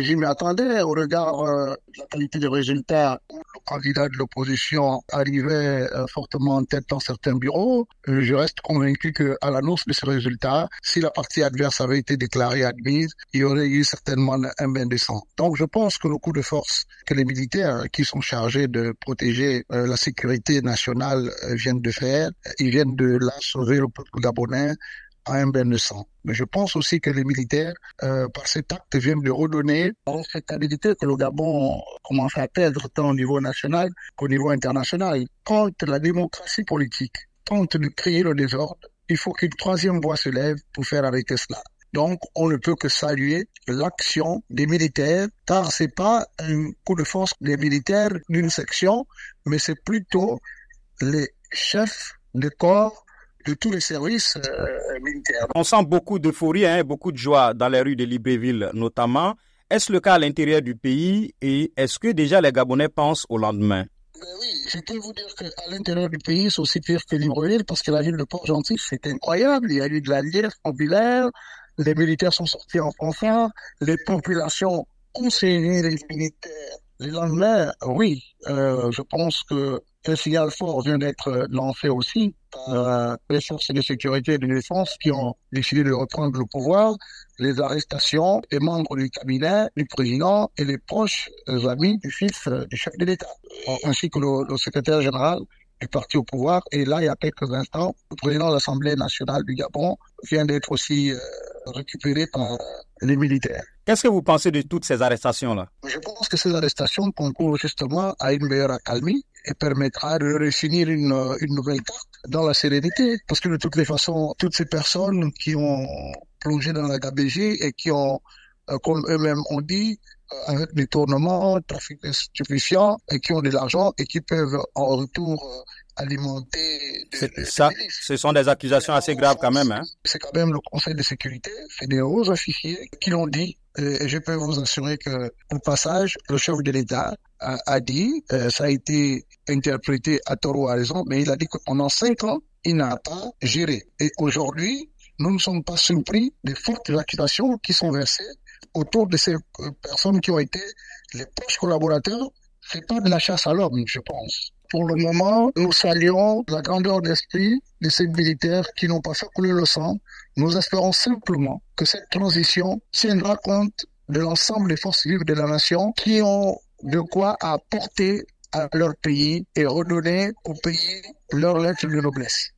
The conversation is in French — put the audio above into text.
je m'y attendais au regard euh, de la qualité des résultats où le candidat de l'opposition arrivait euh, fortement en tête dans certains bureaux. Euh, je reste convaincu qu'à l'annonce de ces résultats, si la partie adverse avait été déclarée admise, il y aurait eu certainement un bain de sang. Donc je pense que le coup de force que les militaires qui sont chargés de protéger la sécurité nationale viennent de faire, ils viennent de la sauver le peuple gabonais à un bain de sang. Mais je pense aussi que les militaires, euh, par cet acte, viennent de redonner la respectabilité que le Gabon commence à perdre tant au niveau national qu'au niveau international. Contre la démocratie politique tente de créer le désordre, il faut qu'une troisième voie se lève pour faire arrêter cela. Donc, on ne peut que saluer l'action des militaires, car c'est pas un coup de force des militaires d'une section, mais c'est plutôt les chefs de corps de tous les services euh, militaires. On sent beaucoup d'euphorie, hein, beaucoup de joie dans les rues de Libreville notamment. Est-ce le cas à l'intérieur du pays et est-ce que déjà les Gabonais pensent au lendemain? Ben oui, je peux vous dire qu'à l'intérieur du pays, c'est aussi pire que Libreville parce que la ville de Port-Gentil, c'est incroyable. Il y a eu de la liesse populaire, les militaires sont sortis en fanfare, les populations ont saisi les militaires. Les lendemain, oui, euh, je pense que un signal fort vient d'être lancé aussi par les forces de sécurité et de défense qui ont décidé de reprendre le pouvoir, les arrestations des membres du cabinet du président et les proches amis du fils du chef de l'État, ainsi que le, secrétaire général du parti au pouvoir. Et là, il y a quelques instants, le président de l'Assemblée nationale du Gabon vient d'être aussi euh, récupéré par les militaires. Qu'est-ce que vous pensez de toutes ces arrestations-là? Je pense que ces arrestations concourent justement à une meilleure accalmie et permettra de redéfinir une, une nouvelle carte dans la sérénité. Parce que de toutes les façons, toutes ces personnes qui ont plongé dans la gabégie et qui ont, comme eux-mêmes ont dit, euh, avec des tournements, trafic de stupéfiants, et qui ont de l'argent et qui peuvent en retour euh, alimenter. ça, ce sont des accusations assez graves quand même. Hein? C'est quand même le Conseil de sécurité, c'est des hauts officiers qui l'ont dit. Et je peux vous assurer que, au passage, le chef de l'État a, dit, euh, ça a été interprété à tort ou à raison, mais il a dit que pendant cinq ans, il n'a pas géré. Et aujourd'hui, nous ne sommes pas surpris des fortes accusations qui sont versées autour de ces euh, personnes qui ont été les proches collaborateurs. C'est pas de la chasse à l'homme, je pense. Pour le moment, nous saluons la grandeur d'esprit de ces militaires qui n'ont pas fait couler le sang. Nous espérons simplement que cette transition tiendra compte de l'ensemble des forces vives de la nation qui ont de quoi apporter à leur pays et redonner au pays leur lettre de noblesse.